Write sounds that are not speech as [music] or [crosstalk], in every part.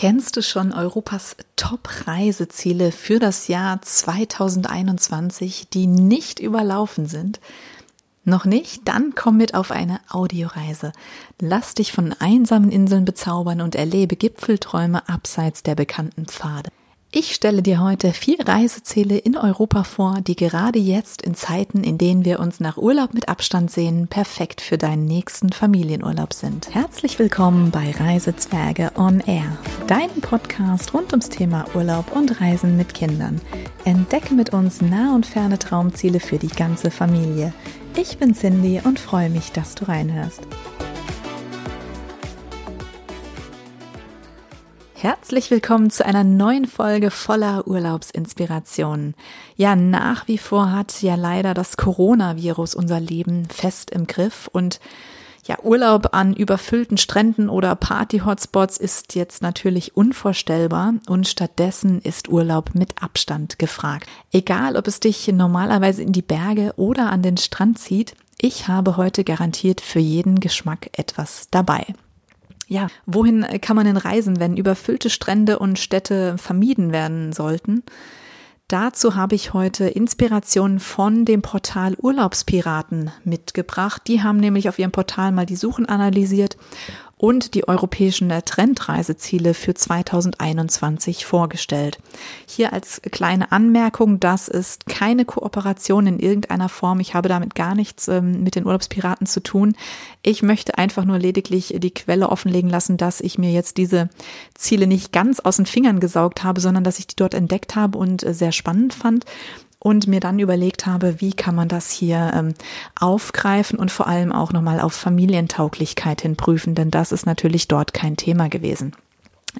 Kennst du schon Europas Top-Reiseziele für das Jahr 2021, die nicht überlaufen sind? Noch nicht? Dann komm mit auf eine Audioreise. Lass dich von einsamen Inseln bezaubern und erlebe Gipfelträume abseits der bekannten Pfade. Ich stelle dir heute vier Reiseziele in Europa vor, die gerade jetzt in Zeiten, in denen wir uns nach Urlaub mit Abstand sehen, perfekt für deinen nächsten Familienurlaub sind. Herzlich willkommen bei Reisezwerge on Air, deinem Podcast rund ums Thema Urlaub und Reisen mit Kindern. Entdecke mit uns nah und ferne Traumziele für die ganze Familie. Ich bin Cindy und freue mich, dass du reinhörst. Herzlich willkommen zu einer neuen Folge voller Urlaubsinspirationen. Ja, nach wie vor hat ja leider das Coronavirus unser Leben fest im Griff und ja, Urlaub an überfüllten Stränden oder Party-Hotspots ist jetzt natürlich unvorstellbar und stattdessen ist Urlaub mit Abstand gefragt. Egal, ob es dich normalerweise in die Berge oder an den Strand zieht, ich habe heute garantiert für jeden Geschmack etwas dabei. Ja, wohin kann man denn reisen, wenn überfüllte Strände und Städte vermieden werden sollten? Dazu habe ich heute Inspirationen von dem Portal Urlaubspiraten mitgebracht. Die haben nämlich auf ihrem Portal mal die Suchen analysiert und die europäischen Trendreiseziele für 2021 vorgestellt. Hier als kleine Anmerkung, das ist keine Kooperation in irgendeiner Form. Ich habe damit gar nichts ähm, mit den Urlaubspiraten zu tun. Ich möchte einfach nur lediglich die Quelle offenlegen lassen, dass ich mir jetzt diese Ziele nicht ganz aus den Fingern gesaugt habe, sondern dass ich die dort entdeckt habe und äh, sehr spannend fand und mir dann überlegt habe, wie kann man das hier ähm, aufgreifen und vor allem auch nochmal auf Familientauglichkeit hin prüfen, denn das ist natürlich dort kein Thema gewesen.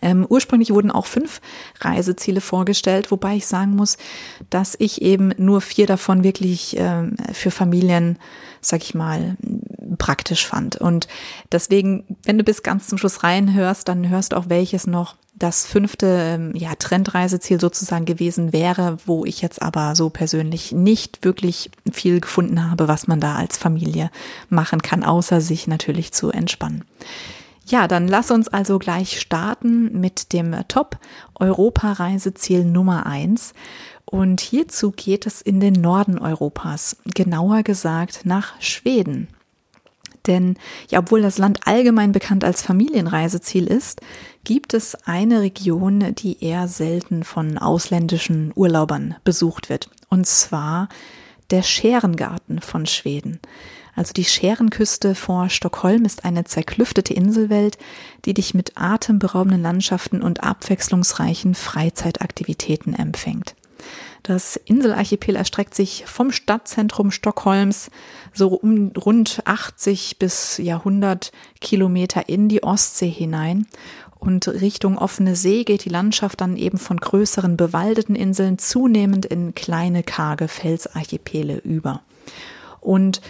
Ähm, ursprünglich wurden auch fünf Reiseziele vorgestellt, wobei ich sagen muss, dass ich eben nur vier davon wirklich ähm, für Familien, sag ich mal, praktisch fand. Und deswegen, wenn du bis ganz zum Schluss reinhörst, dann hörst auch welches noch das fünfte ähm, ja, Trendreiseziel sozusagen gewesen wäre, wo ich jetzt aber so persönlich nicht wirklich viel gefunden habe, was man da als Familie machen kann, außer sich natürlich zu entspannen. Ja, dann lass uns also gleich starten mit dem Top-Europa-Reiseziel Nummer eins. Und hierzu geht es in den Norden Europas, genauer gesagt nach Schweden. Denn ja, obwohl das Land allgemein bekannt als Familienreiseziel ist, gibt es eine Region, die eher selten von ausländischen Urlaubern besucht wird. Und zwar der Scherengarten von Schweden. Also die Scherenküste vor Stockholm ist eine zerklüftete Inselwelt, die dich mit atemberaubenden Landschaften und abwechslungsreichen Freizeitaktivitäten empfängt. Das Inselarchipel erstreckt sich vom Stadtzentrum Stockholms so um rund 80 bis ja 100 Kilometer in die Ostsee hinein und Richtung offene See geht die Landschaft dann eben von größeren bewaldeten Inseln zunehmend in kleine karge Felsarchipele über. Und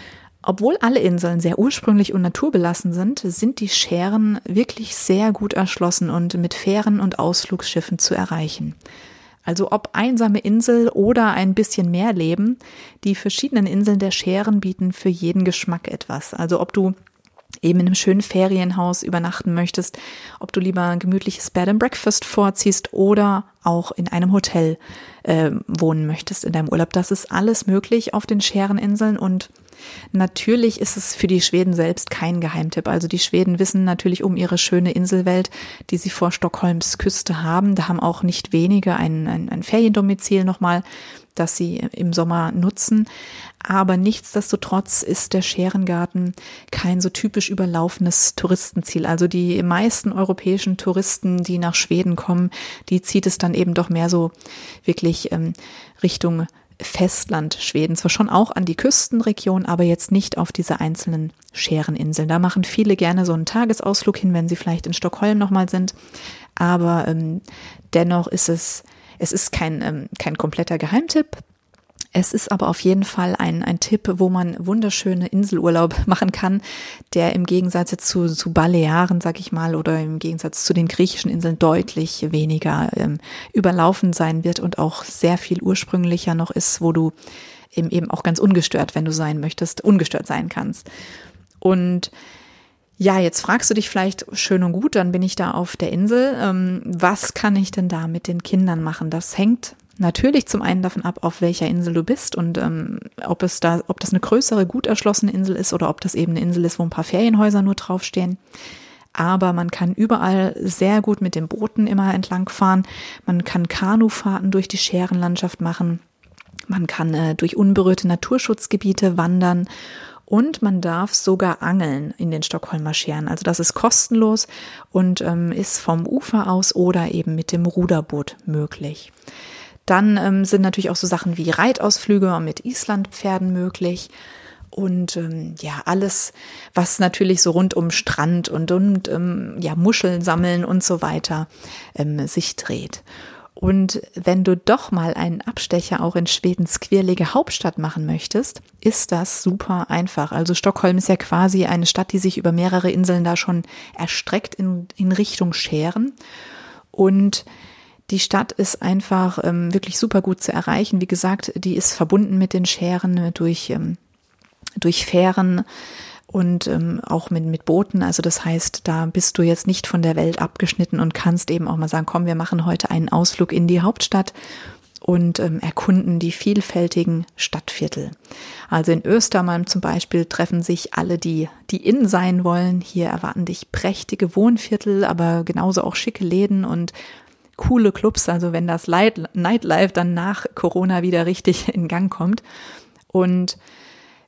obwohl alle Inseln sehr ursprünglich und naturbelassen sind, sind die Scheren wirklich sehr gut erschlossen und mit Fähren und Ausflugsschiffen zu erreichen. Also ob einsame Insel oder ein bisschen mehr Leben, die verschiedenen Inseln der Scheren bieten für jeden Geschmack etwas. Also ob du eben in einem schönen Ferienhaus übernachten möchtest, ob du lieber ein gemütliches Bed and Breakfast vorziehst oder auch in einem Hotel äh, wohnen möchtest in deinem Urlaub. Das ist alles möglich auf den Schereninseln und Natürlich ist es für die Schweden selbst kein Geheimtipp. Also die Schweden wissen natürlich um ihre schöne Inselwelt, die sie vor Stockholms Küste haben. Da haben auch nicht wenige ein, ein, ein Feriendomizil nochmal das sie im Sommer nutzen. Aber nichtsdestotrotz ist der Scherengarten kein so typisch überlaufenes Touristenziel. Also die meisten europäischen Touristen, die nach Schweden kommen, die zieht es dann eben doch mehr so wirklich ähm, Richtung Festland Schweden. Zwar schon auch an die Küstenregion, aber jetzt nicht auf diese einzelnen Schereninseln. Da machen viele gerne so einen Tagesausflug hin, wenn sie vielleicht in Stockholm nochmal sind. Aber ähm, dennoch ist es es ist kein, ähm, kein kompletter Geheimtipp. Es ist aber auf jeden Fall ein, ein Tipp, wo man wunderschöne Inselurlaub [laughs] machen kann, der im Gegensatz zu, zu Balearen, sag ich mal, oder im Gegensatz zu den griechischen Inseln deutlich weniger ähm, überlaufen sein wird und auch sehr viel ursprünglicher noch ist, wo du eben, eben auch ganz ungestört, wenn du sein möchtest, ungestört sein kannst. Und Ja, jetzt fragst du dich vielleicht, schön und gut, dann bin ich da auf der Insel. Ähm, was kann ich denn da mit den Kindern machen? Das hängt natürlich zum einen davon ab, auf welcher Insel du bist und ähm, ob es da, ob das eine größere, gut erschlossene Insel ist oder ob das eben eine Insel ist, wo ein paar Ferienhäuser nur draufstehen. Aber man kann überall sehr gut mit den Booten immer entlangfahren. Man kann Kanufahrten durch die Scherenlandschaft machen. Man kann äh, durch unberührte Naturschutzgebiete wandern und man darf sogar angeln in den Stockholmer Scheren. Also das ist kostenlos und ähm, ist vom Ufer aus oder eben mit dem Ruderboot möglich. Dann ähm, sind natürlich auch so Sachen wie Reitausflüge mit Islandpferden möglich. Und ähm, ja, alles, was natürlich so rund um Strand und, und ähm, ja, Muscheln sammeln und so weiter ähm, sich dreht. Und wenn du doch mal einen Abstecher auch in Schwedens quirlige Hauptstadt machen möchtest, ist das super einfach. Also Stockholm ist ja quasi eine Stadt, die sich über mehrere Inseln da schon erstreckt in, in Richtung Scheren. Und die Stadt ist einfach ähm, wirklich super gut zu erreichen. Wie gesagt, die ist verbunden mit den Scheren durch, ähm, durch Fähren und ähm, auch mit, mit Booten. Also das heißt, da bist du jetzt nicht von der Welt abgeschnitten und kannst eben auch mal sagen, komm, wir machen heute einen Ausflug in die Hauptstadt und ähm, erkunden die vielfältigen Stadtviertel. Also in Östermalm zum Beispiel treffen sich alle, die, die innen sein wollen. Hier erwarten dich prächtige Wohnviertel, aber genauso auch schicke Läden und coole Clubs. Also wenn das Nightlife dann nach Corona wieder richtig in Gang kommt. Und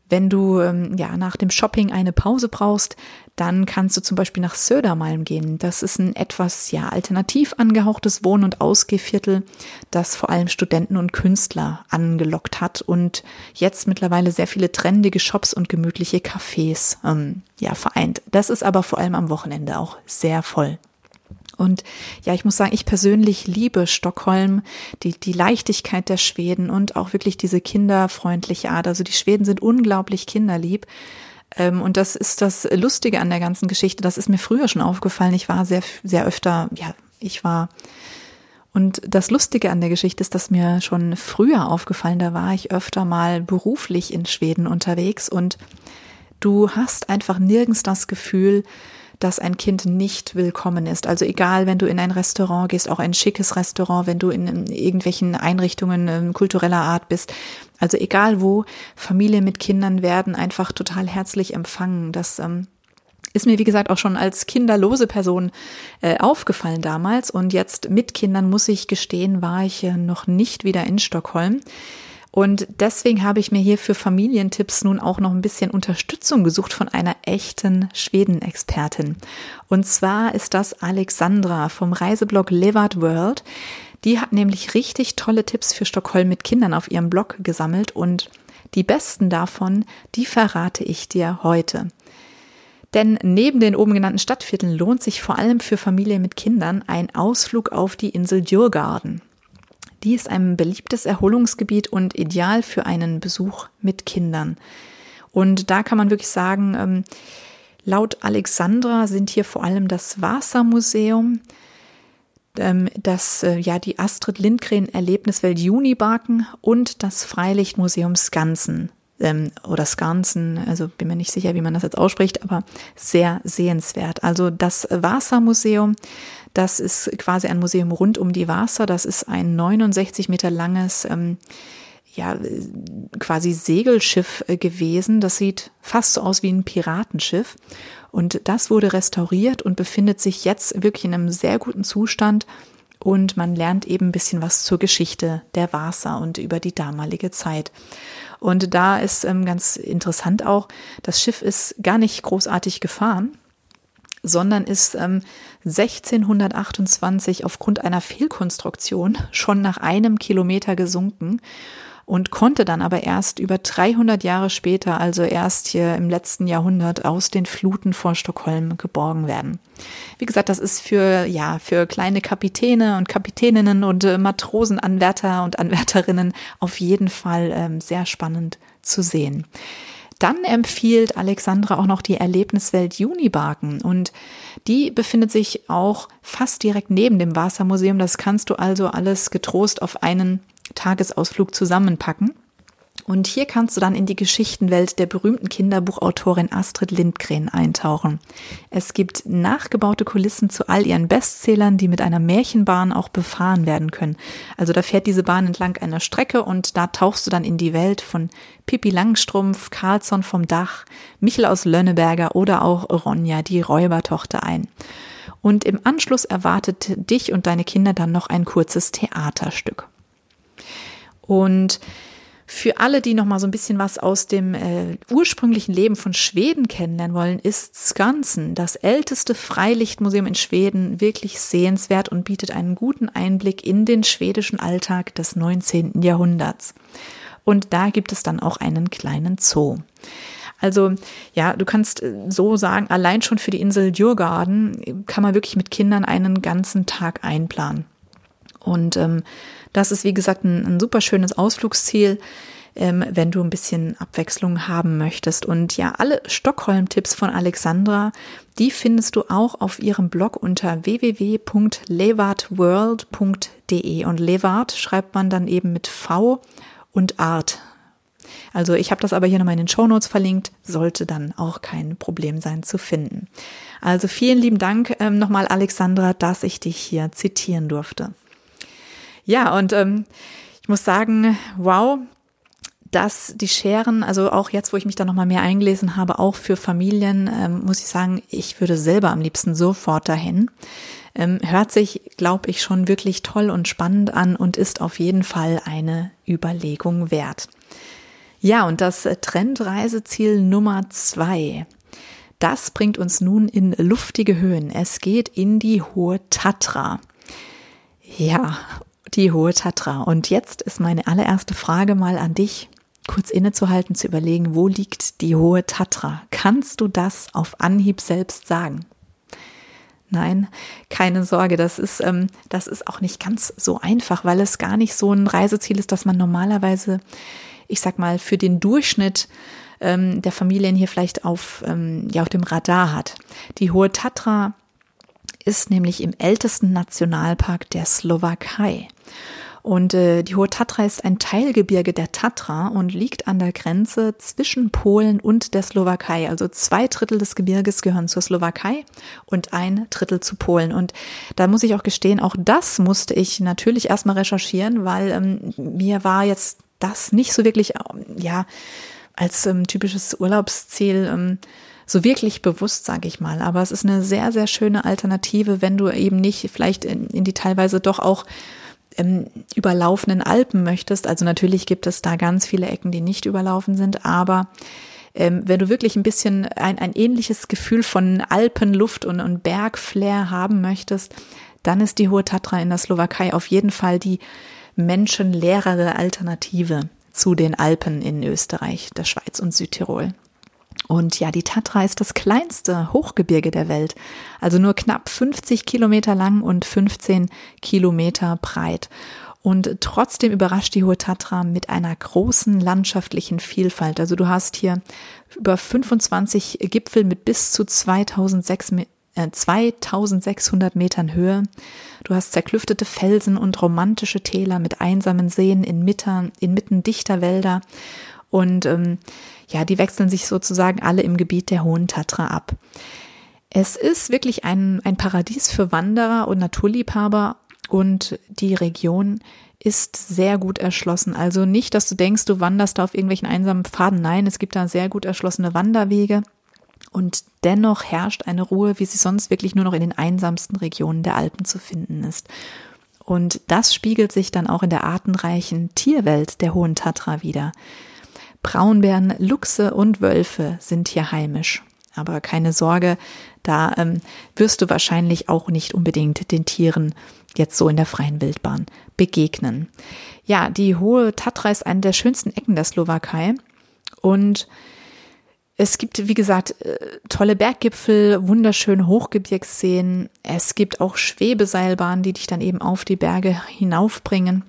wenn du ähm, ja nach dem Shopping eine Pause brauchst, dann kannst du zum Beispiel nach Södermalm gehen. Das ist ein etwas ja alternativ angehauchtes Wohn- und Ausgehviertel, das vor allem Studenten und Künstler angelockt hat und jetzt mittlerweile sehr viele trendige Shops und gemütliche Cafés ähm, ja vereint. Das ist aber vor allem am Wochenende auch sehr voll. Und ja, ich muss sagen, ich persönlich liebe Stockholm, die, die Leichtigkeit der Schweden und auch wirklich diese kinderfreundliche Art. Also die Schweden sind unglaublich kinderlieb. Ähm, und das ist das Lustige an der ganzen Geschichte. Das ist mir früher schon aufgefallen. Ich war sehr, sehr öfter, ja, ich war und das Lustige an der Geschichte ist, dass mir schon früher aufgefallen, da war ich öfter mal beruflich in Schweden unterwegs und du hast einfach nirgends das Gefühl, dass ein Kind nicht willkommen ist. Also egal, wenn du in ein Restaurant gehst, auch ein schickes Restaurant, wenn du in irgendwelchen Einrichtungen ähm, kultureller Art bist. Also egal wo, Familien mit Kindern werden einfach total herzlich empfangen. Das ähm, ist mir, wie gesagt, auch schon als kinderlose Person äh, aufgefallen damals. Und jetzt mit Kindern, muss ich gestehen, war ich äh, noch nicht wieder in Stockholm. Und deswegen habe ich mir hier für Familientipps nun auch noch ein bisschen Unterstützung gesucht von einer echten Schweden-Expertin. Und zwar ist das Alexandra vom Reiseblog Levard World. Die hat nämlich richtig tolle Tipps für Stockholm mit Kindern auf ihrem Blog gesammelt und die besten davon, die verrate ich dir heute. Denn neben den oben genannten Stadtvierteln lohnt sich vor allem für Familien mit Kindern ein Ausflug auf die Insel Djurgarden. Die ist ein beliebtes Erholungsgebiet und ideal für einen Besuch mit Kindern. Und da kann man wirklich sagen, ähm, laut Alexandra sind hier vor allem das Wassermuseum, ähm, das, äh, ja, die Astrid Lindgren Erlebniswelt Junibarken und das Freilichtmuseum Skansen ähm, oder Skansen, also bin mir nicht sicher, wie man das jetzt ausspricht, aber sehr sehenswert. Also das Wassermuseum, das ist quasi ein Museum rund um die Wasser. Das ist ein 69 Meter langes, ähm, ja, quasi Segelschiff äh, gewesen. Das sieht fast so aus wie ein Piratenschiff. Und das wurde restauriert und befindet sich jetzt wirklich in einem sehr guten Zustand. Und man lernt eben ein bisschen was zur Geschichte der Wasser und über die damalige Zeit. Und da ist ähm, ganz interessant auch, das Schiff ist gar nicht großartig gefahren, sondern ist ähm, 1628 aufgrund einer Fehlkonstruktion schon nach einem Kilometer gesunken und konnte dann aber erst über 300 Jahre später, also erst hier im letzten Jahrhundert, aus den Fluten vor Stockholm geborgen werden. Wie gesagt, das ist für, ja, für kleine Kapitäne und Kapitäninnen und äh, Matrosenanwärter und Anwärterinnen auf jeden Fall ähm, sehr spannend zu sehen. Dann empfiehlt Alexandra auch noch die Erlebniswelt Junibarken und die befindet sich auch fast direkt neben dem Wassermuseum. Das kannst du also alles getrost auf einen Tagesausflug zusammenpacken. Und hier kannst du dann in die Geschichtenwelt der berühmten Kinderbuchautorin Astrid Lindgren eintauchen. Es gibt nachgebaute Kulissen zu all ihren Bestsellern, die mit einer Märchenbahn auch befahren werden können. Also da fährt diese Bahn entlang einer Strecke und da tauchst du dann in die Welt von Pippi Langstrumpf, Carlsson vom Dach, Michel aus Lönneberger oder auch Ronja, die Räubertochter ein. Und im Anschluss erwartet dich und deine Kinder dann noch ein kurzes Theaterstück. Und für alle, die noch mal so ein bisschen was aus dem äh, ursprünglichen Leben von Schweden kennenlernen wollen, ist Skansen, das älteste Freilichtmuseum in Schweden, wirklich sehenswert und bietet einen guten Einblick in den schwedischen Alltag des 19. Jahrhunderts. Und da gibt es dann auch einen kleinen Zoo. Also ja, du kannst äh, so sagen, allein schon für die Insel Djurgarden kann man wirklich mit Kindern einen ganzen Tag einplanen. Und ähm, das ist, wie gesagt, ein, ein super schönes Ausflugsziel, ähm, wenn du ein bisschen Abwechslung haben möchtest. Und ja, alle Stockholm-Tipps von Alexandra, die findest du auch auf ihrem Blog unter www.levartworld.de. Und Levart schreibt man dann eben mit V und Art. Also ich habe das aber hier nochmal in den Show Notes verlinkt, sollte dann auch kein Problem sein zu finden. Also vielen lieben Dank ähm, nochmal Alexandra, dass ich dich hier zitieren durfte. Ja, und ähm, ich muss sagen, wow, dass die Scheren, also auch jetzt, wo ich mich da nochmal mehr eingelesen habe, auch für Familien, ähm, muss ich sagen, ich würde selber am liebsten sofort dahin. Ähm, hört sich, glaube ich, schon wirklich toll und spannend an und ist auf jeden Fall eine Überlegung wert. Ja, und das Trendreiseziel Nummer zwei, das bringt uns nun in luftige Höhen. Es geht in die Hohe Tatra. Ja, die Hohe Tatra. Und jetzt ist meine allererste Frage mal an dich, kurz innezuhalten, zu überlegen, wo liegt die Hohe Tatra? Kannst du das auf Anhieb selbst sagen? Nein, keine Sorge, das ist, ähm, das ist auch nicht ganz so einfach, weil es gar nicht so ein Reiseziel ist, das man normalerweise, ich sag mal, für den Durchschnitt ähm, der Familien hier vielleicht auf, ähm, ja, auf dem Radar hat. Die Hohe Tatra ist nämlich im ältesten Nationalpark der Slowakei. Und äh, die Hohe Tatra ist ein Teilgebirge der Tatra und liegt an der Grenze zwischen Polen und der Slowakei. Also zwei Drittel des Gebirges gehören zur Slowakei und ein Drittel zu Polen. Und da muss ich auch gestehen, auch das musste ich natürlich erstmal recherchieren, weil ähm, mir war jetzt das nicht so wirklich, ja, als ähm, typisches Urlaubsziel ähm, so wirklich bewusst, sage ich mal. Aber es ist eine sehr, sehr schöne Alternative, wenn du eben nicht vielleicht in, in die teilweise doch auch ähm, überlaufenden Alpen möchtest. Also natürlich gibt es da ganz viele Ecken, die nicht überlaufen sind, aber ähm, wenn du wirklich ein bisschen ein, ein ähnliches Gefühl von Alpenluft und, und Bergflair haben möchtest, dann ist die Hohe Tatra in der Slowakei auf jeden Fall die menschenleerere Alternative zu den Alpen in Österreich, der Schweiz und Südtirol. Und ja, die Tatra ist das kleinste Hochgebirge der Welt, also nur knapp 50 Kilometer lang und 15 Kilometer breit. Und trotzdem überrascht die Hohe Tatra mit einer großen landschaftlichen Vielfalt. Also du hast hier über 25 Gipfel mit bis zu 2600 2600 äh, Metern Höhe. Du hast zerklüftete Felsen und romantische Täler mit einsamen Seen inmitten, inmitten dichter Wälder. Und ähm, ja, die wechseln sich sozusagen alle im Gebiet der Hohen Tatra ab. Es ist wirklich ein, ein Paradies für Wanderer und Naturliebhaber und die Region ist sehr gut erschlossen. Also nicht, dass du denkst, du wanderst da auf irgendwelchen einsamen Pfaden. Nein, es gibt da sehr gut erschlossene Wanderwege. Und dennoch herrscht eine Ruhe, wie sie sonst wirklich nur noch in den einsamsten Regionen der Alpen zu finden ist. Und das spiegelt sich dann auch in der artenreichen Tierwelt der Hohen Tatra wieder. Braunbären, Luchse und Wölfe sind hier heimisch. Aber keine Sorge, da ähm, wirst du wahrscheinlich auch nicht unbedingt den Tieren jetzt so in der freien Wildbahn begegnen. Ja, die hohe Tatra ist eine der schönsten Ecken der Slowakei und es gibt, wie gesagt, äh, tolle Berggipfel, wunderschöne Hochgebirgsseen. Es gibt auch Schwebeseilbahnen, die dich dann eben auf die Berge hinaufbringen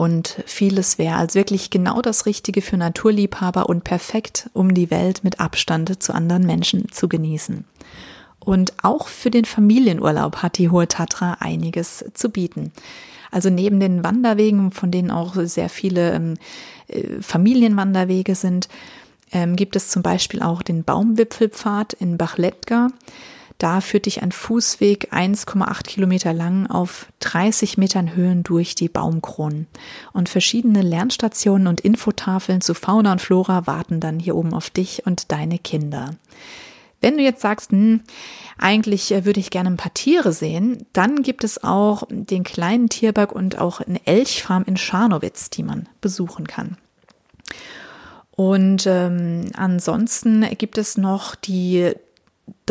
und vieles wäre als wirklich genau das Richtige für Naturliebhaber und perfekt, um die Welt mit Abstand zu anderen Menschen zu genießen. Und auch für den Familienurlaub hat die Hohe Tatra einiges zu bieten. Also neben den Wanderwegen, von denen auch sehr viele ähm, äh, Familienwanderwege sind, ähm, gibt es zum Beispiel auch den Baumwipfelpfad in Bachletka. Da führt dich ein Fußweg 1,8 Kilometer lang auf 30 Metern Höhen durch die Baumkronen. Und verschiedene Lernstationen und Infotafeln zu Fauna und Flora warten dann hier oben auf dich und deine Kinder. Wenn du jetzt sagst, hm, eigentlich äh, würde ich gerne ein paar Tiere sehen, dann gibt es auch den kleinen Tierberg und auch eine Elchfarm in Scharnowitz, die man besuchen kann. Und ähm, ansonsten gibt es noch die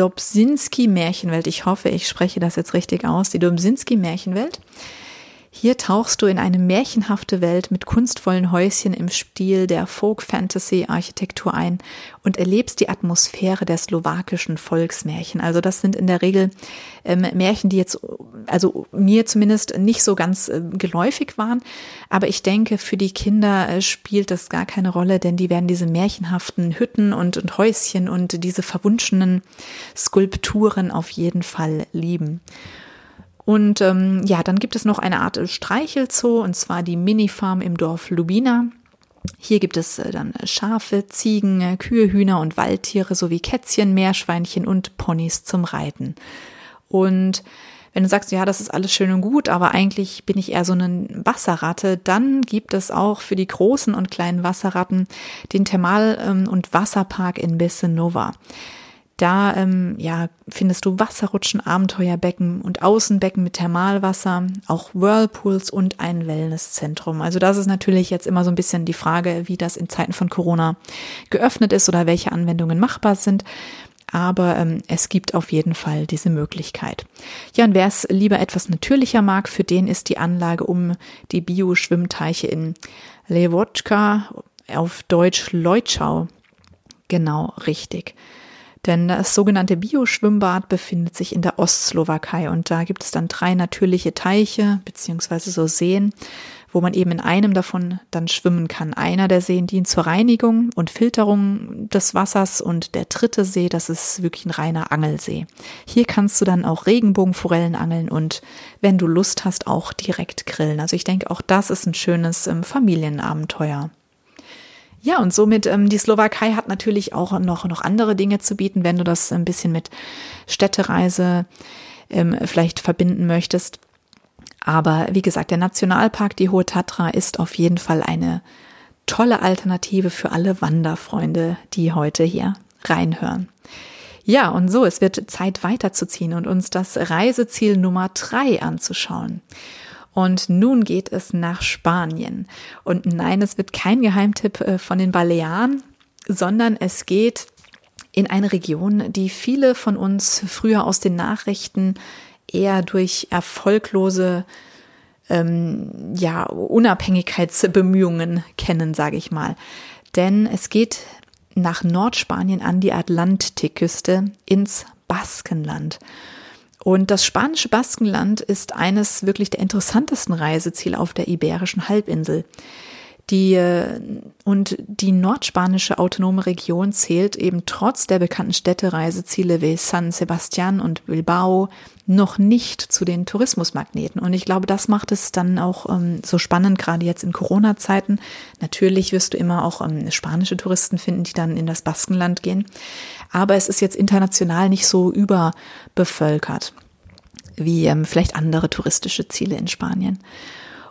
Dobsinski-Märchenwelt. Ich hoffe, ich spreche das jetzt richtig aus. Die Dobsinski-Märchenwelt. Hier tauchst du in eine märchenhafte Welt mit kunstvollen Häuschen im Stil der Folk-Fantasy-Architektur ein und erlebst die Atmosphäre der slowakischen Volksmärchen. Also das sind in der Regel ähm, Märchen, die jetzt, also mir zumindest nicht so ganz äh, geläufig waren. Aber ich denke, für die Kinder äh, spielt das gar keine Rolle, denn die werden diese märchenhaften Hütten und, und Häuschen und diese verwunschenen Skulpturen auf jeden Fall lieben. Und ähm, ja, dann gibt es noch eine Art Streichelzoo, und zwar die Minifarm im Dorf Lubina. Hier gibt es äh, dann Schafe, Ziegen, äh, Kühe, Hühner und Waldtiere sowie Kätzchen, Meerschweinchen und Ponys zum Reiten. Und wenn du sagst, ja, das ist alles schön und gut, aber eigentlich bin ich eher so eine Wasserratte, dann gibt es auch für die großen und kleinen Wasserratten den Thermal- ähm, und Wasserpark in Bessenova. Da ähm, ja, findest du Wasserrutschen, Abenteuerbecken und Außenbecken mit Thermalwasser, auch Whirlpools und ein Wellnesszentrum. Also das ist natürlich jetzt immer so ein bisschen die Frage, wie das in Zeiten von Corona geöffnet ist oder welche Anwendungen machbar sind. Aber ähm, es gibt auf jeden Fall diese Möglichkeit. Ja, und wer es lieber etwas natürlicher mag, für den ist die Anlage um die Bio-Schwimmteiche in Lewotschka auf Deutsch Leutschau genau richtig. Denn das sogenannte Bioschwimmbad befindet sich in der Ostslowakei und da gibt es dann drei natürliche Teiche beziehungsweise so Seen, wo man eben in einem davon dann schwimmen kann. Einer der Seen dient zur Reinigung und Filterung des Wassers und der dritte See, das ist wirklich ein reiner Angelsee. Hier kannst du dann auch Regenbogenforellen angeln und wenn du Lust hast, auch direkt grillen. Also ich denke, auch das ist ein schönes ähm, Familienabenteuer. Ja, und somit, ähm, die Slowakei hat natürlich auch noch, noch andere Dinge zu bieten, wenn du das ein bisschen mit Städtereise ähm, vielleicht verbinden möchtest. Aber wie gesagt, der Nationalpark, die Hohe Tatra, ist auf jeden Fall eine tolle Alternative für alle Wanderfreunde, die heute hier reinhören. Ja, und so, es wird Zeit weiterzuziehen und uns das Reiseziel Nummer drei anzuschauen. Und nun geht es nach Spanien. Und nein, es wird kein Geheimtipp äh, von den Balearen, sondern es geht in eine Region, die viele von uns früher aus den Nachrichten eher durch erfolglose ähm, ja, Unabhängigkeitsbemühungen kennen, sage ich mal. Denn es geht nach Nordspanien an die Atlantikküste ins Baskenland. Und das spanische Baskenland ist eines wirklich der interessantesten Reiseziele auf der iberischen Halbinsel. Die, äh, und die nordspanische autonome Region zählt eben trotz der bekannten Städtereiseziele wie San Sebastian und Bilbao noch nicht zu den Tourismusmagneten. Und ich glaube, das macht es dann auch ähm, so spannend, gerade jetzt in Corona-Zeiten. Natürlich wirst du immer auch ähm, spanische Touristen finden, die dann in das Baskenland gehen. Aber es ist jetzt international nicht so überbevölkert wie ähm, vielleicht andere touristische Ziele in Spanien.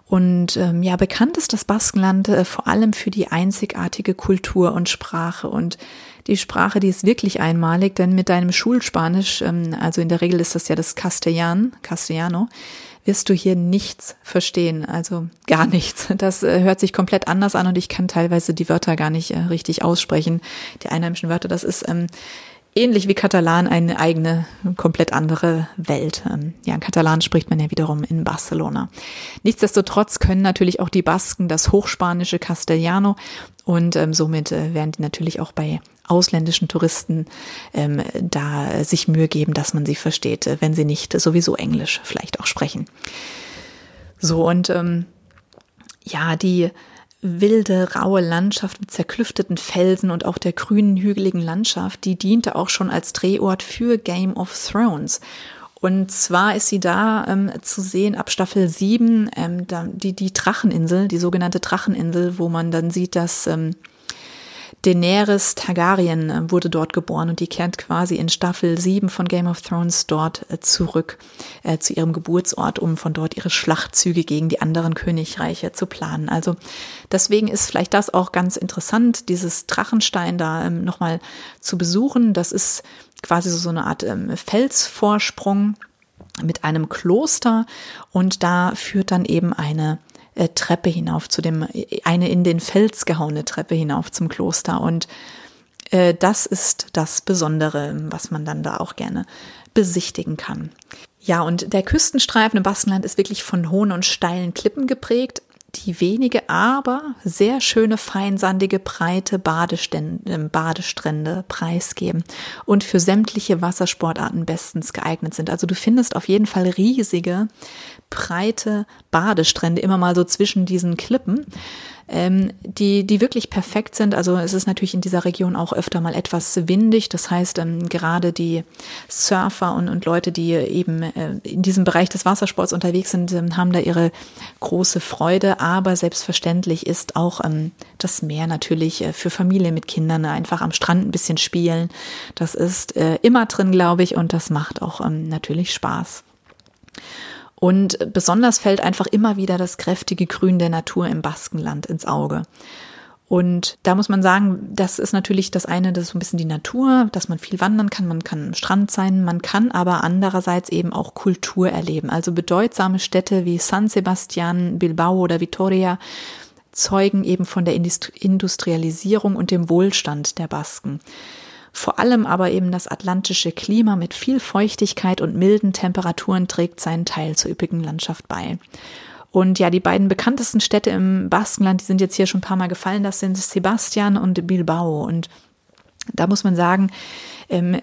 Und ähm, ja, bekannt ist das Baskenland äh, vor allem für die einzigartige Kultur und Sprache. Und die Sprache, die ist wirklich einmalig, denn mit deinem Schulspanisch, ähm, also in der Regel ist das ja das Castellan, Castellano, wirst du hier nichts verstehen, also gar nichts. Das äh, hört sich komplett anders an und ich kann teilweise die Wörter gar nicht äh, richtig aussprechen, die einheimischen Wörter. Das ist ähm, ähnlich wie Katalan eine eigene, komplett andere Welt. Ähm, ja, in Katalan spricht man ja wiederum in Barcelona. Nichtsdestotrotz können natürlich auch die Basken das hochspanische Castellano und ähm, somit äh, werden die natürlich auch bei ausländischen Touristen ähm, da sich Mühe geben, dass man sie versteht, äh, wenn sie nicht sowieso Englisch vielleicht auch sprechen. So und ähm, ja, die wilde, raue Landschaft mit zerklüfteten Felsen und auch der grünen, hügeligen Landschaft, die diente auch schon als Drehort für Game of Thrones. Und zwar ist sie da ähm, zu sehen ab Staffel 7, ähm, die, die Dracheninsel, die sogenannte Dracheninsel, wo man dann sieht, dass ähm, Daenerys Targaryen äh, wurde dort geboren und die kehrt quasi in Staffel 7 von Game of Thrones dort äh, zurück äh, zu ihrem Geburtsort, um von dort ihre Schlachtzüge gegen die anderen Königreiche zu planen. Also deswegen ist vielleicht das auch ganz interessant, dieses Drachenstein da ähm, nochmal zu besuchen. Das ist quasi so eine Art ähm, Felsvorsprung mit einem Kloster und da führt dann eben eine äh, Treppe hinauf zu dem, eine in den Fels gehauene Treppe hinauf zum Kloster. Und äh, das ist das Besondere, was man dann da auch gerne besichtigen kann. Ja, und der Küstenstreifen im Baskenland ist wirklich von hohen und steilen Klippen geprägt die wenige, aber sehr schöne, feinsandige, breite ähm, Badestrände preisgeben und für sämtliche Wassersportarten bestens geeignet sind. Also du findest auf jeden Fall riesige, breite Badestrände immer mal so zwischen diesen Klippen ähm, die, die wirklich perfekt sind. Also es ist natürlich in dieser Region auch öfter mal etwas windig. Das heißt, ähm, gerade die Surfer und, und Leute, die eben äh, in diesem Bereich des Wassersports unterwegs sind, ähm, haben da ihre große Freude. Aber selbstverständlich ist auch ähm, das Meer natürlich äh, für Familien mit Kindern einfach am Strand ein bisschen spielen. Das ist äh, immer drin, glaube ich, und das macht auch ähm, natürlich Spaß. Und besonders fällt einfach immer wieder das kräftige Grün der Natur im Baskenland ins Auge. Und da muss man sagen, das ist natürlich das eine, das ist so ein bisschen die Natur, dass man viel wandern kann, man kann am Strand sein, man kann aber andererseits eben auch Kultur erleben. Also bedeutsame Städte wie San Sebastian, Bilbao oder Vitoria zeugen eben von der Industrialisierung und dem Wohlstand der Basken. Vor allem aber eben das atlantische Klima mit viel Feuchtigkeit und milden Temperaturen trägt seinen Teil zur üppigen Landschaft bei. Und ja, die beiden bekanntesten Städte im Baskenland, die sind jetzt hier schon ein paar Mal gefallen, das sind Sebastian und Bilbao. Und da muss man sagen, ähm,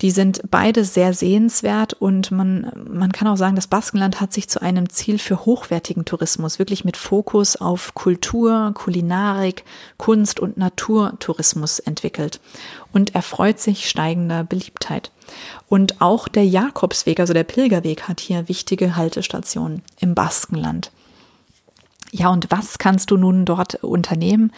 die sind beide sehr sehenswert und man, man kann auch sagen, das Baskenland hat sich zu einem Ziel für hochwertigen Tourismus, wirklich mit Fokus auf Kultur, Kulinarik, Kunst und Naturtourismus entwickelt und erfreut sich steigender Beliebtheit. Und auch der Jakobsweg, also der Pilgerweg, hat hier wichtige Haltestationen im Baskenland. Ja, und was kannst du nun dort unternehmen?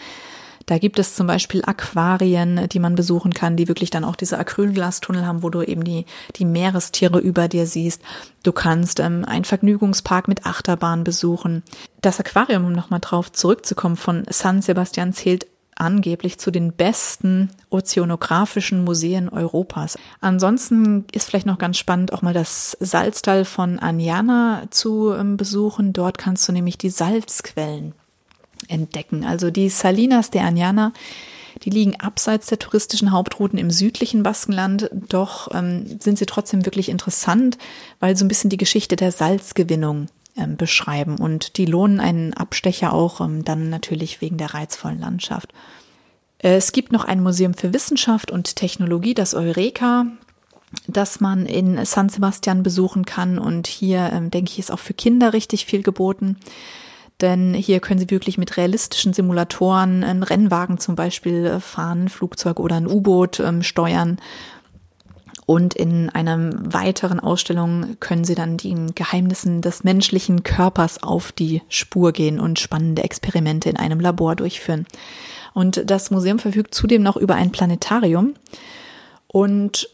Da gibt es zum Beispiel Aquarien, die man besuchen kann, die wirklich dann auch diese Acrylglastunnel haben, wo du eben die, die Meerestiere über dir siehst. Du kannst ähm, einen Vergnügungspark mit Achterbahn besuchen. Das Aquarium, um nochmal drauf zurückzukommen, von San Sebastian zählt angeblich zu den besten ozeanografischen Museen Europas. Ansonsten ist vielleicht noch ganz spannend, auch mal das Salztal von Anjana zu ähm, besuchen. Dort kannst du nämlich die Salzquellen entdecken. Also die Salinas de Añana, die liegen abseits der touristischen Hauptrouten im südlichen Baskenland, doch ähm, sind sie trotzdem wirklich interessant, weil so ein bisschen die Geschichte der Salzgewinnung ähm, beschreiben und die lohnen einen Abstecher auch ähm, dann natürlich wegen der reizvollen Landschaft. Äh, es gibt noch ein Museum für Wissenschaft und Technologie, das Eureka das man in San Sebastian besuchen kann. Und hier, ähm, denke ich, ist auch für Kinder richtig viel geboten denn hier können Sie wirklich mit realistischen Simulatoren einen Rennwagen zum Beispiel äh, fahren, Flugzeug oder ein U-Boot ähm, steuern. Und in einer weiteren Ausstellung können Sie dann den Geheimnissen des menschlichen Körpers auf die Spur gehen und spannende Experimente in einem Labor durchführen. Und das Museum verfügt zudem noch über ein Planetarium. Und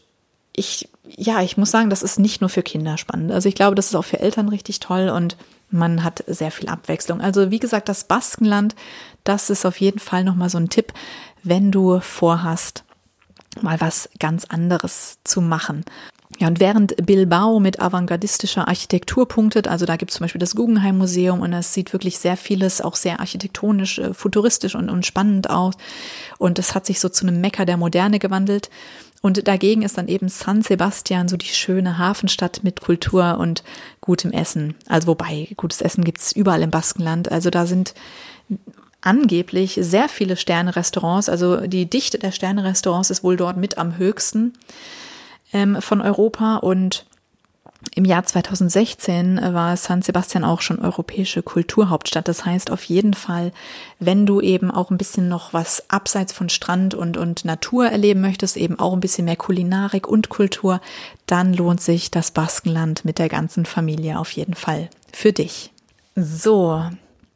ich, ja, ich muss sagen, das ist nicht nur für Kinder spannend. Also ich glaube, das ist auch für Eltern richtig toll und man hat sehr viel Abwechslung. Also wie gesagt, das Baskenland, das ist auf jeden Fall nochmal so ein Tipp, wenn du vorhast, mal was ganz anderes zu machen. Ja, und während Bilbao mit avantgardistischer Architektur punktet, also da gibt es zum Beispiel das Guggenheim Museum und es sieht wirklich sehr vieles, auch sehr architektonisch, äh, futuristisch und, und spannend aus. Und es hat sich so zu einem Mecker der Moderne gewandelt. Und dagegen ist dann eben San Sebastian so die schöne Hafenstadt mit Kultur und gutem Essen. Also wobei, gutes Essen gibt's überall im Baskenland. Also da sind angeblich sehr viele Sterne-Restaurants. Also die Dichte der Sterne-Restaurants ist wohl dort mit am höchsten ähm, von Europa. Und Im Jahr 2016 war San Sebastian auch schon europäische Kulturhauptstadt. Das heißt auf jeden Fall, wenn du eben auch ein bisschen noch was abseits von Strand und, und Natur erleben möchtest, eben auch ein bisschen mehr Kulinarik und Kultur, dann lohnt sich das Baskenland mit der ganzen Familie auf jeden Fall für dich. So,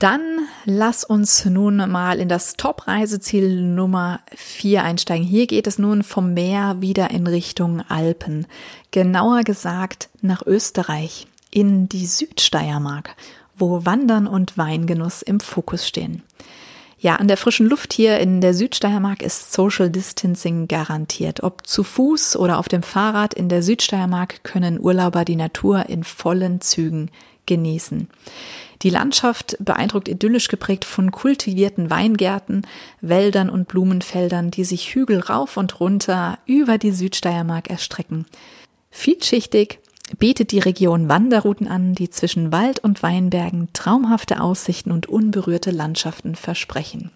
dann lass uns nun mal in das Top-Reiseziel Nummer 4 einsteigen. Hier geht es nun vom Meer wieder in Richtung Alpen. Genauer gesagt nach Österreich, in die Südsteiermark, wo Wandern und Weingenuss im Fokus stehen. Ja, an der frischen Luft hier in der Südsteiermark ist Social Distancing garantiert. Ob zu Fuß oder auf dem Fahrrad in der Südsteiermark können Urlauber die Natur in vollen Zügen genießen. Die Landschaft beeindruckt idyllisch geprägt von kultivierten Weingärten, Wäldern und Blumenfeldern, die sich Hügel rauf und runter über die Südsteiermark erstrecken. Vielschichtig bietet die Region Wanderrouten an, die zwischen Wald und Weinbergen traumhafte Aussichten und unberührte Landschaften versprechen.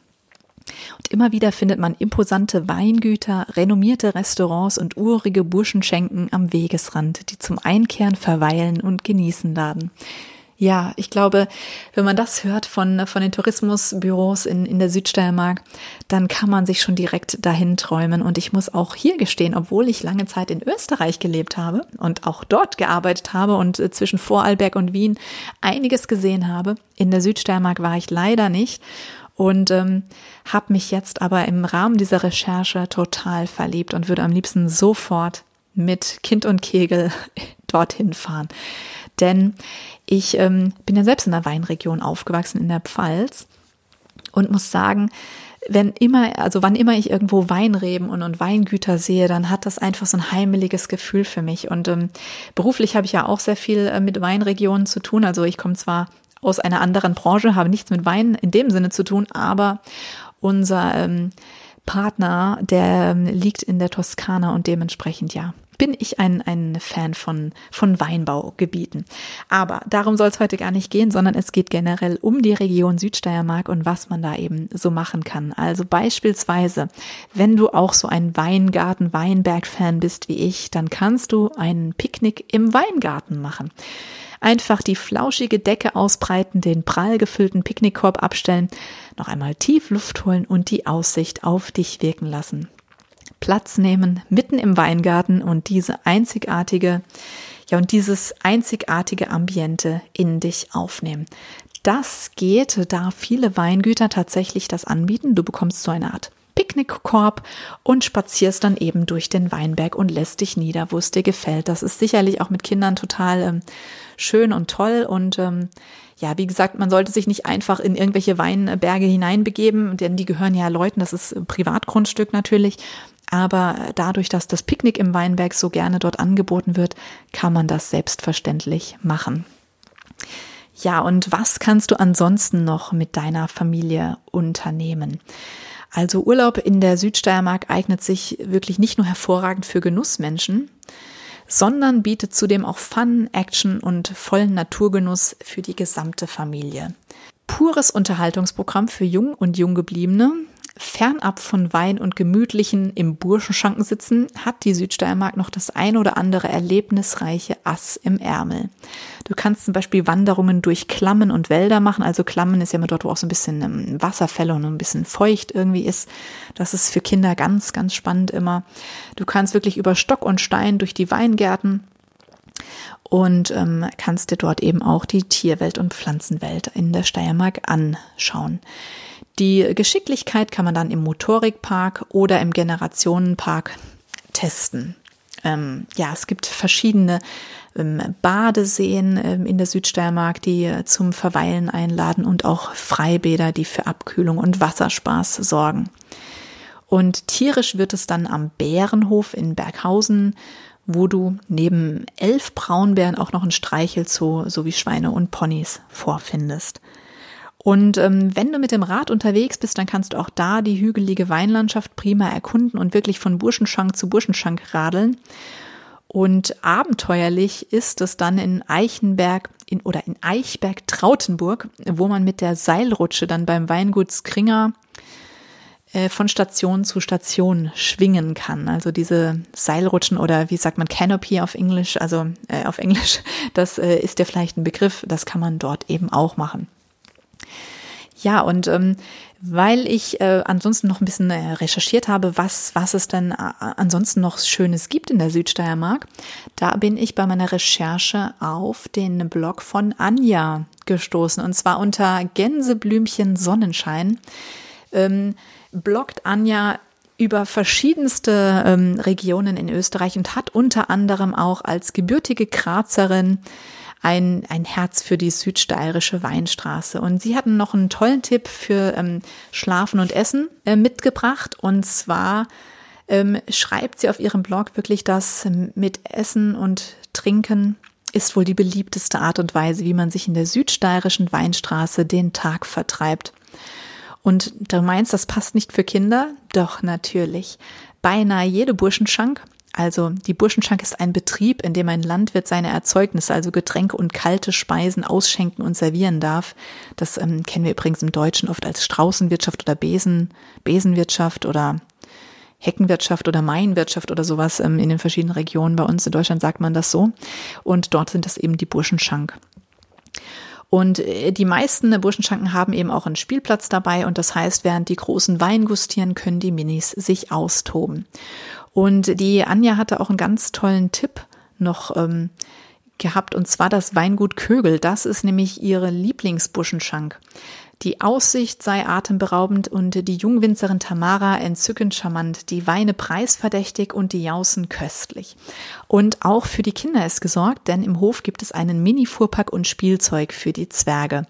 Und immer wieder findet man imposante Weingüter, renommierte Restaurants und urige Burschenschenken am Wegesrand, die zum Einkehren, Verweilen und Genießen laden. Ja, ich glaube, wenn man das hört von, von den Tourismusbüros in, in der Südsteiermark, dann kann man sich schon direkt dahin träumen. Und ich muss auch hier gestehen, obwohl ich lange Zeit in Österreich gelebt habe und auch dort gearbeitet habe und äh, zwischen Vorarlberg und Wien einiges gesehen habe, in der Südsteiermark war ich leider nicht und ähm, habe mich jetzt aber im Rahmen dieser Recherche total verliebt und würde am liebsten sofort mit Kind und Kegel [laughs] dorthin fahren. Denn ich ähm, bin ja selbst in der Weinregion aufgewachsen, in der Pfalz und muss sagen, wenn immer, also wann immer ich irgendwo Weinreben und, und Weingüter sehe, dann hat das einfach so ein heimeliges Gefühl für mich. Und ähm, beruflich habe ich ja auch sehr viel äh, mit Weinregionen zu tun. Also ich komme zwar aus einer anderen Branche, habe nichts mit Wein in dem Sinne zu tun, aber unser ähm, Partner, der ähm, liegt in der Toskana und dementsprechend ja bin ich ein, ein Fan von, von Weinbaugebieten. Aber darum soll es heute gar nicht gehen, sondern es geht generell um die Region Südsteiermark und was man da eben so machen kann. Also beispielsweise, wenn du auch so ein Weingarten, Weinberg-Fan bist wie ich, dann kannst du einen Picknick im Weingarten machen. Einfach die flauschige Decke ausbreiten, den prall gefüllten Picknickkorb abstellen, noch einmal tief Luft holen und die Aussicht auf dich wirken lassen. Platz nehmen mitten im Weingarten und diese einzigartige, ja, und dieses einzigartige Ambiente in dich aufnehmen. Das geht, da viele Weingüter tatsächlich das anbieten. Du bekommst so eine Art Picknickkorb und spazierst dann eben durch den Weinberg und lässt dich nieder, wo es dir gefällt. Das ist sicherlich auch mit Kindern total ähm, schön und toll und ähm, ja, wie gesagt, man sollte sich nicht einfach in irgendwelche Weinberge hineinbegeben, denn die gehören ja Leuten, das ist Privatgrundstück natürlich. Aber dadurch, dass das Picknick im Weinberg so gerne dort angeboten wird, kann man das selbstverständlich machen. Ja, und was kannst du ansonsten noch mit deiner Familie unternehmen? Also Urlaub in der Südsteiermark eignet sich wirklich nicht nur hervorragend für Genussmenschen, sondern bietet zudem auch Fun, Action und vollen Naturgenuss für die gesamte Familie. Pures Unterhaltungsprogramm für Jung und Junggebliebene, Fernab von Wein und gemütlichen im Burschenschanken sitzen, hat die Südsteiermark noch das ein oder andere erlebnisreiche Ass im Ärmel. Du kannst zum Beispiel Wanderungen durch Klammen und Wälder machen. Also Klammen ist ja immer dort, wo auch so ein bisschen ähm, Wasserfälle und ein bisschen feucht irgendwie ist. Das ist für Kinder ganz, ganz spannend immer. Du kannst wirklich über Stock und Stein durch die Weingärten und ähm, kannst dir dort eben auch die Tierwelt und Pflanzenwelt in der Steiermark anschauen. Die Geschicklichkeit kann man dann im Motorikpark oder im Generationenpark testen. Ähm, ja, es gibt verschiedene ähm, Badeseen ähm, in der Südsteiermark, die zum Verweilen einladen und auch Freibäder, die für Abkühlung und Wasserspaß sorgen. Und tierisch wird es dann am Bärenhof in Berghausen, wo du neben elf Braunbären auch noch ein Streichelzoo sowie Schweine und Ponys vorfindest. Und ähm, wenn du mit dem Rad unterwegs bist, dann kannst du auch da die hügelige Weinlandschaft prima erkunden und wirklich von Burschenschank zu Burschenschank radeln. Und abenteuerlich ist es dann in Eichenberg in, oder in Eichberg-Trautenburg, wo man mit der Seilrutsche dann beim Weingut Skringer von Station zu Station schwingen kann. Also diese Seilrutschen oder wie sagt man Canopy auf Englisch, also äh, auf Englisch, [laughs] das äh, ist ja vielleicht ein Begriff, das kann man dort eben auch machen. Ja, und ähm, weil ich äh, ansonsten noch ein bisschen äh, recherchiert habe, was, was es denn äh, ansonsten noch Schönes gibt in der Südsteiermark, da bin ich bei meiner Recherche auf den Blog von Anja gestoßen und zwar unter Gänseblümchen Sonnenschein. Ähm, bloggt Anja über verschiedenste ähm, Regionen in Österreich und hat unter anderem auch als gebürtige Grazerin ein, ein Herz für die südsteirische Weinstraße. Und sie hatten noch einen tollen Tipp für ähm, Schlafen und Essen äh, mitgebracht. Und zwar ähm, schreibt sie auf ihrem Blog wirklich, dass mit Essen und Trinken ist wohl die beliebteste Art und Weise, wie man sich in der südsteirischen Weinstraße den Tag vertreibt. Und du meinst, das passt nicht für Kinder? Doch, natürlich. Beinahe jede Burschenschank also die Burschenschank ist ein Betrieb, in dem ein Landwirt seine Erzeugnisse, also Getränke und kalte Speisen ausschenken und servieren darf. Das ähm, kennen wir übrigens im Deutschen oft als Straußenwirtschaft oder Besen, Besenwirtschaft oder Heckenwirtschaft oder Mainwirtschaft oder sowas ähm, in den verschiedenen Regionen. Bei uns in Deutschland sagt man das so. Und dort sind das eben die Burschenschank. Und äh, die meisten Burschenschanken haben eben auch einen Spielplatz dabei und das heißt, während die großen Wein gustieren, können die Minis sich austoben. Und die Anja hatte auch einen ganz tollen Tipp noch ähm, gehabt, und zwar das Weingut Kögel. Das ist nämlich ihre Lieblingsbuschenschank. Die Aussicht sei atemberaubend und die Jungwinzerin Tamara entzückend charmant, die Weine preisverdächtig und die Jausen köstlich. Und auch für die Kinder ist gesorgt, denn im Hof gibt es einen Mini-Fuhrpark und Spielzeug für die Zwerge.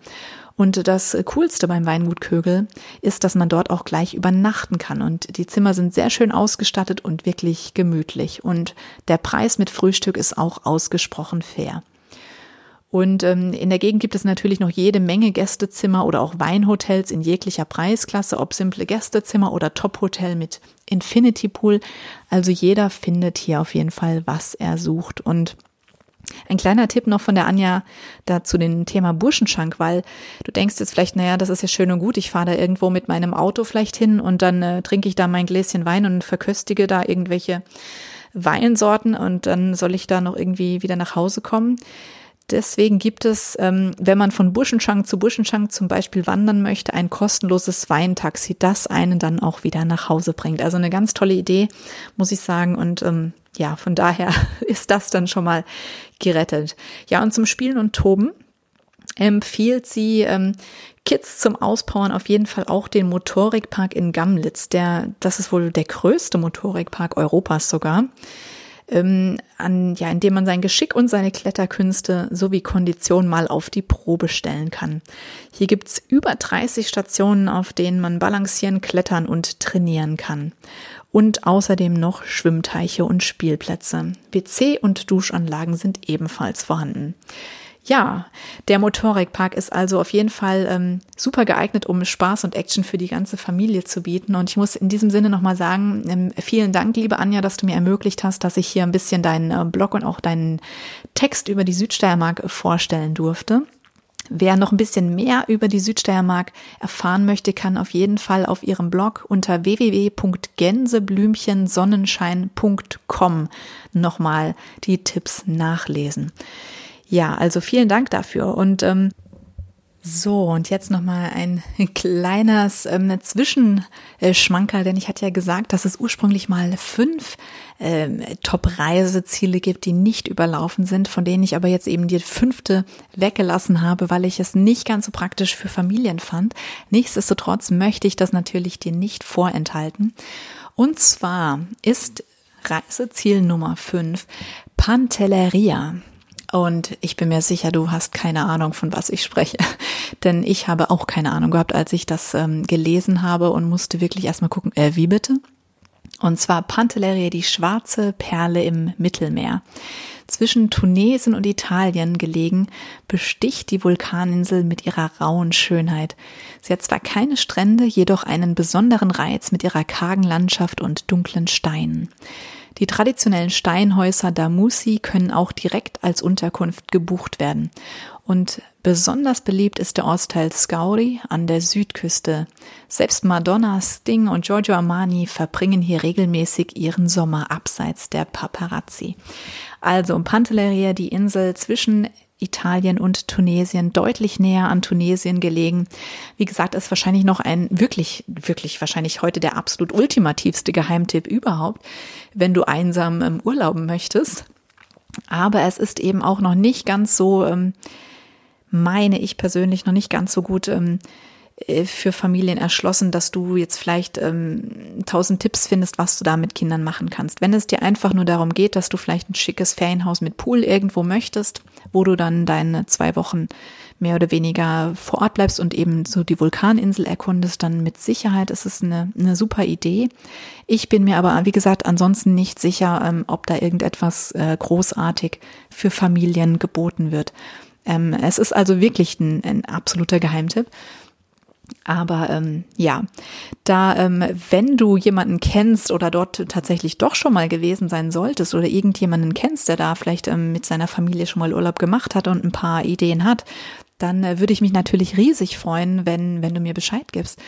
Und das Coolste beim Weingut Kögel ist, dass man dort auch gleich übernachten kann. Und die Zimmer sind sehr schön ausgestattet und wirklich gemütlich. Und der Preis mit Frühstück ist auch ausgesprochen fair. Und ähm, in der Gegend gibt es natürlich noch jede Menge Gästezimmer oder auch Weinhotels in jeglicher Preisklasse, ob simple Gästezimmer oder Top-Hotel mit Infinity Pool. Also jeder findet hier auf jeden Fall, was er sucht. Und ein kleiner Tipp noch von der Anja da zu dem Thema Burschenschank, weil du denkst jetzt vielleicht, naja, das ist ja schön und gut, ich fahre da irgendwo mit meinem Auto vielleicht hin und dann äh, trinke ich da mein Gläschen Wein und verköstige da irgendwelche Weinsorten und dann soll ich da noch irgendwie wieder nach Hause kommen. Deswegen gibt es, ähm, wenn man von Burschenschank zu Burschenschank zum Beispiel wandern möchte, ein kostenloses Weintaxi, das einen dann auch wieder nach Hause bringt. Also eine ganz tolle Idee, muss ich sagen. Und ähm, ja, von daher [laughs] ist das dann schon mal gerettet. Ja, und zum Spielen und Toben empfiehlt sie ähm, Kids zum Auspowern auf jeden Fall auch den Motorikpark in Gamlitz. Der, das ist wohl der größte Motorikpark Europas sogar ähm, an, ja, indem man sein Geschick und seine Kletterkünste sowie Kondition mal auf die Probe stellen kann. Hier gibt's über 30 Stationen, auf denen man balancieren, klettern und trainieren kann. Und außerdem noch Schwimmteiche und Spielplätze. WC und Duschanlagen sind ebenfalls vorhanden. Ja, der Motorikpark ist also auf jeden Fall ähm, super geeignet, um Spaß und Action für die ganze Familie zu bieten. Und ich muss in diesem Sinne nochmal sagen, ähm, vielen Dank, liebe Anja, dass du mir ermöglicht hast, dass ich hier ein bisschen deinen äh, Blog und auch deinen Text über die Südsteiermark vorstellen durfte. Wer noch ein bisschen mehr über die Südsteiermark erfahren möchte, kann auf jeden Fall auf ihrem Blog unter www.gänseblümchensonnenschein.com nochmal die Tipps nachlesen. Ja, also vielen Dank dafür. Und ähm, so, und jetzt nochmal ein [laughs] kleines ähm, Zwischenschmankerl, denn ich hatte ja gesagt, dass es ursprünglich mal fünf ähm, Top-Reiseziele gibt, die nicht überlaufen sind, von denen ich aber jetzt eben die fünfte weggelassen habe, weil ich es nicht ganz so praktisch für Familien fand. Nichtsdestotrotz möchte ich das natürlich dir nicht vorenthalten. Und zwar ist Reiseziel Nummer fünf Pantelleria. Und ich bin mir sicher, du hast keine Ahnung, von was ich spreche. [laughs] Denn ich habe auch keine Ahnung gehabt, als ich das ähm, gelesen habe und musste wirklich erstmal gucken, äh, wie bitte? Und zwar Pantelleria, die schwarze Perle im Mittelmeer. Zwischen Tunesien und Italien gelegen, besticht die Vulkaninsel mit ihrer rauen Schönheit. Sie hat zwar keine Strände, jedoch einen besonderen Reiz mit ihrer kargen Landschaft und dunklen Steinen. Die traditionellen Steinhäuser Damusi können auch direkt als Unterkunft gebucht werden. Und Besonders beliebt ist der Ortsteil Scauri an der Südküste. Selbst Madonna, Sting und Giorgio Armani verbringen hier regelmäßig ihren Sommer abseits der Paparazzi. Also Pantelleria, die Insel zwischen Italien und Tunesien, deutlich näher an Tunesien gelegen. Wie gesagt, ist wahrscheinlich noch ein wirklich, wirklich wahrscheinlich heute der absolut ultimativste Geheimtipp überhaupt, wenn du einsam ähm, urlauben möchtest. Aber es ist eben auch noch nicht ganz so, ähm, meine ich persönlich, noch nicht ganz so gut ähm, äh, für Familien erschlossen, dass du jetzt vielleicht ähm, tausend Tipps findest, was du da mit Kindern machen kannst. Wenn es dir einfach nur darum geht, dass du vielleicht ein schickes Ferienhaus mit Pool irgendwo möchtest, wo du dann deine zwei Wochen mehr oder weniger vor Ort bleibst und eben so die Vulkaninsel erkundest, dann mit Sicherheit ist es eine, eine super Idee. Ich bin mir aber, wie gesagt, ansonsten nicht sicher, ähm, ob da irgendetwas äh, großartig für Familien geboten wird. Ähm, es ist also wirklich ein, ein absoluter Geheimtipp. Aber ähm, ja, da, ähm, wenn du jemanden kennst oder dort tatsächlich doch schon mal gewesen sein solltest oder irgendjemanden kennst, der da vielleicht ähm, mit seiner Familie schon mal Urlaub gemacht hat und ein paar Ideen hat, dann äh, würde ich mich natürlich riesig freuen, wenn, wenn du mir Bescheid gibst.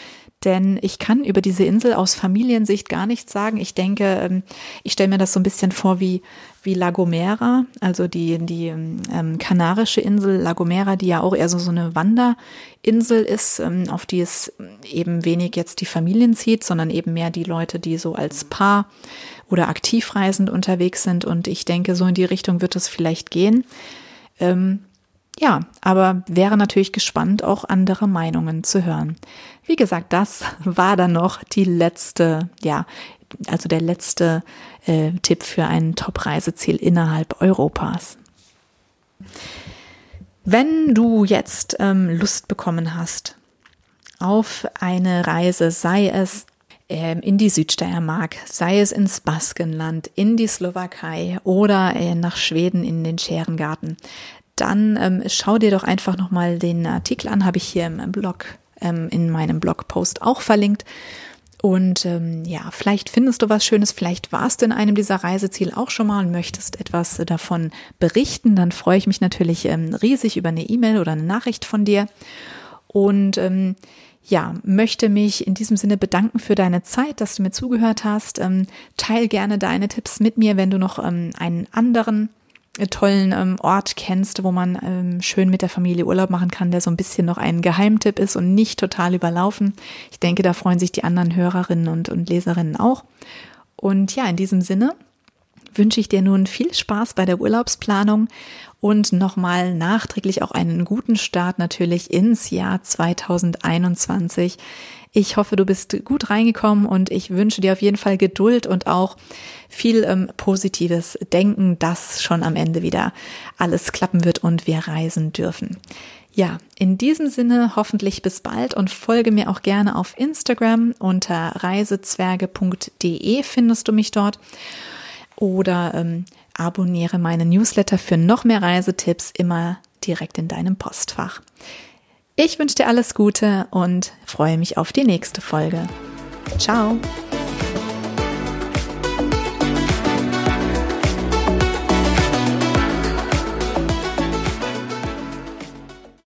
Denn ich kann über diese Insel aus Familiensicht gar nichts sagen. Ich denke, ähm, ich stelle mir das so ein bisschen vor wie, wie La Gomera, also die, die ähm, kanarische Insel La Gomera, die ja auch eher so, so eine Wanderinsel ist, ähm, auf die es eben wenig jetzt die Familien zieht, sondern eben mehr die Leute, die so als Paar oder aktivreisend unterwegs sind. Und ich denke, so in die Richtung wird es vielleicht gehen. Ähm, ja, aber wäre natürlich gespannt, auch andere Meinungen zu hören. Wie gesagt, das war dann noch die letzte, ja, also der letzte äh, Tipp für ein Top-Reiseziel innerhalb Europas. Wenn du jetzt ähm, Lust bekommen hast auf eine Reise, sei es ähm, in die Südsteiermark, sei es ins Baskenland, in die Slowakei oder äh, nach Schweden in den Scherengarten, dann ähm, schau dir doch einfach nochmal den Artikel an, habe ich hier im Blog, ähm, in meinem Blogpost auch verlinkt. Und ähm, ja, vielleicht findest du was Schönes, vielleicht warst du in einem dieser Reiseziele auch schon mal und möchtest etwas davon berichten, dann freue ich mich natürlich ähm, riesig über eine E-Mail oder eine Nachricht von dir. Und ähm, ja, möchte mich in diesem Sinne bedanken für deine Zeit, dass du mir zugehört hast. Ähm, teil gerne deine Tipps mit mir, wenn du noch ähm, einen anderen tollen ähm, Ort kennst, wo man ähm, schön mit der Familie Urlaub machen kann, der so ein bisschen noch ein Geheimtipp ist und nicht total überlaufen. Ich denke, da freuen sich die anderen Hörerinnen und, und Leserinnen auch. Und ja, in diesem Sinne wünsche ich dir nun viel Spaß bei der Urlaubsplanung und nochmal nachträglich auch einen guten Start natürlich ins Jahr 2021. Ich hoffe, du bist gut reingekommen und ich wünsche dir auf jeden Fall Geduld und auch viel ähm, positives Denken, dass schon am Ende wieder alles klappen wird und wir reisen dürfen. Ja, in diesem Sinne hoffentlich bis bald und folge mir auch gerne auf Instagram unter reisezwerge.de findest du mich dort oder ähm, abonniere meine Newsletter für noch mehr Reisetipps immer direkt in deinem Postfach. Ich wünsche dir alles Gute und freue mich auf die nächste Folge. Ciao!